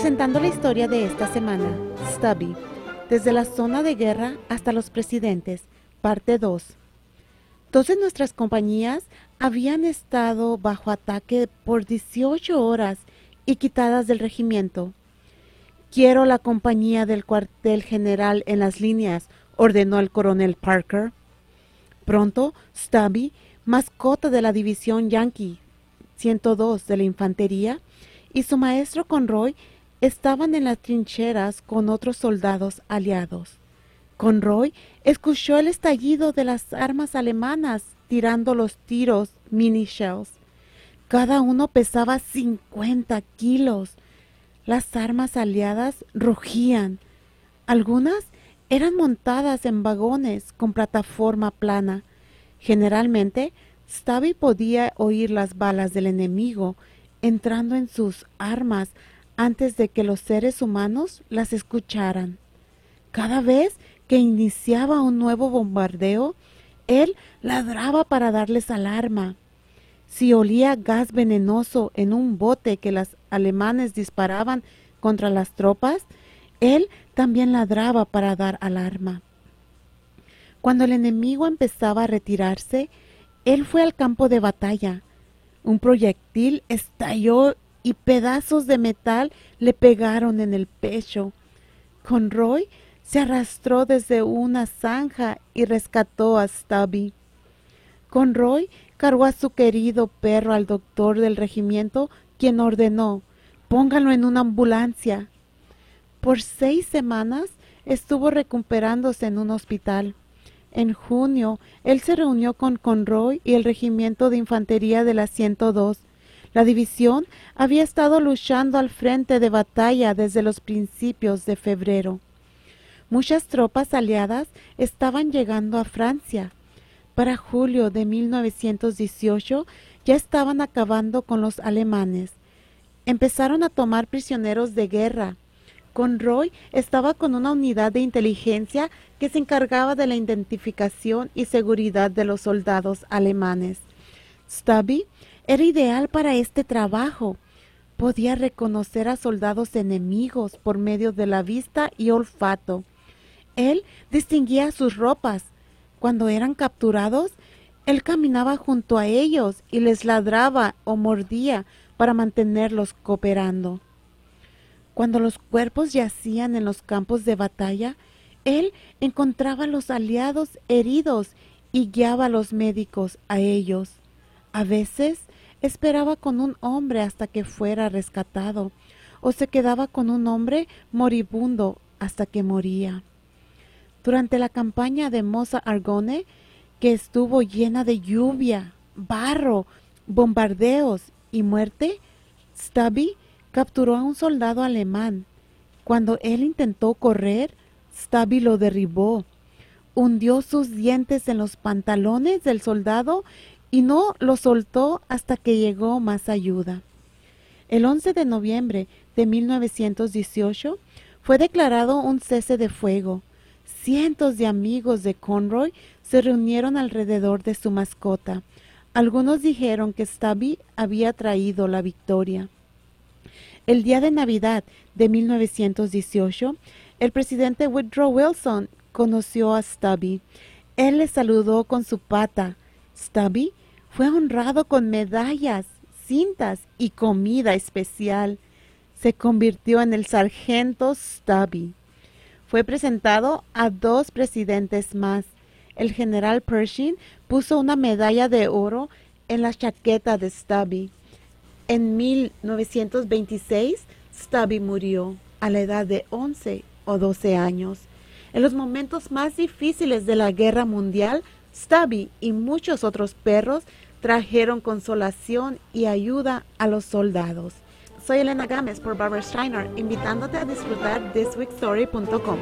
presentando la historia de esta semana, Stubby, desde la zona de guerra hasta los presidentes, parte 2. Dos de nuestras compañías habían estado bajo ataque por 18 horas y quitadas del regimiento. Quiero la compañía del cuartel general en las líneas, ordenó el coronel Parker. Pronto, Stubby, mascota de la división Yankee 102 de la infantería, y su maestro Conroy estaban en las trincheras con otros soldados aliados. Conroy escuchó el estallido de las armas alemanas tirando los tiros mini shells. Cada uno pesaba 50 kilos. Las armas aliadas rugían. Algunas eran montadas en vagones con plataforma plana. Generalmente, Stubby podía oír las balas del enemigo entrando en sus armas antes de que los seres humanos las escucharan. Cada vez que iniciaba un nuevo bombardeo, él ladraba para darles alarma. Si olía gas venenoso en un bote que los alemanes disparaban contra las tropas, él también ladraba para dar alarma. Cuando el enemigo empezaba a retirarse, él fue al campo de batalla. Un proyectil estalló y pedazos de metal le pegaron en el pecho. Conroy se arrastró desde una zanja y rescató a Stubby. Conroy cargó a su querido perro al doctor del regimiento, quien ordenó póngalo en una ambulancia. Por seis semanas estuvo recuperándose en un hospital. En junio, él se reunió con Conroy y el regimiento de infantería de la 102. La división había estado luchando al frente de batalla desde los principios de febrero. Muchas tropas aliadas estaban llegando a Francia. Para julio de 1918 ya estaban acabando con los alemanes. Empezaron a tomar prisioneros de guerra. Conroy estaba con una unidad de inteligencia que se encargaba de la identificación y seguridad de los soldados alemanes. Stubby era ideal para este trabajo. Podía reconocer a soldados enemigos por medio de la vista y olfato. Él distinguía sus ropas. Cuando eran capturados, él caminaba junto a ellos y les ladraba o mordía para mantenerlos cooperando. Cuando los cuerpos yacían en los campos de batalla, él encontraba a los aliados heridos y guiaba a los médicos a ellos. A veces esperaba con un hombre hasta que fuera rescatado, o se quedaba con un hombre moribundo hasta que moría. Durante la campaña de Mosa Argone, que estuvo llena de lluvia, barro, bombardeos y muerte, Stubby capturó a un soldado alemán. Cuando él intentó correr, Stubby lo derribó. Hundió sus dientes en los pantalones del soldado y no lo soltó hasta que llegó más ayuda. El 11 de noviembre de 1918 fue declarado un cese de fuego. Cientos de amigos de Conroy se reunieron alrededor de su mascota. Algunos dijeron que Stubby había traído la victoria. El día de Navidad de 1918, el presidente Woodrow Wilson conoció a Stubby. Él le saludó con su pata. Stubby fue honrado con medallas, cintas y comida especial. Se convirtió en el sargento Stubby. Fue presentado a dos presidentes más. El general Pershing puso una medalla de oro en la chaqueta de Stubby. En 1926, Stubby murió a la edad de 11 o 12 años. En los momentos más difíciles de la guerra mundial, Stubby y muchos otros perros trajeron consolación y ayuda a los soldados. Soy Elena Gámez por Barbara Steiner, invitándote a disfrutar thisweekstory.com.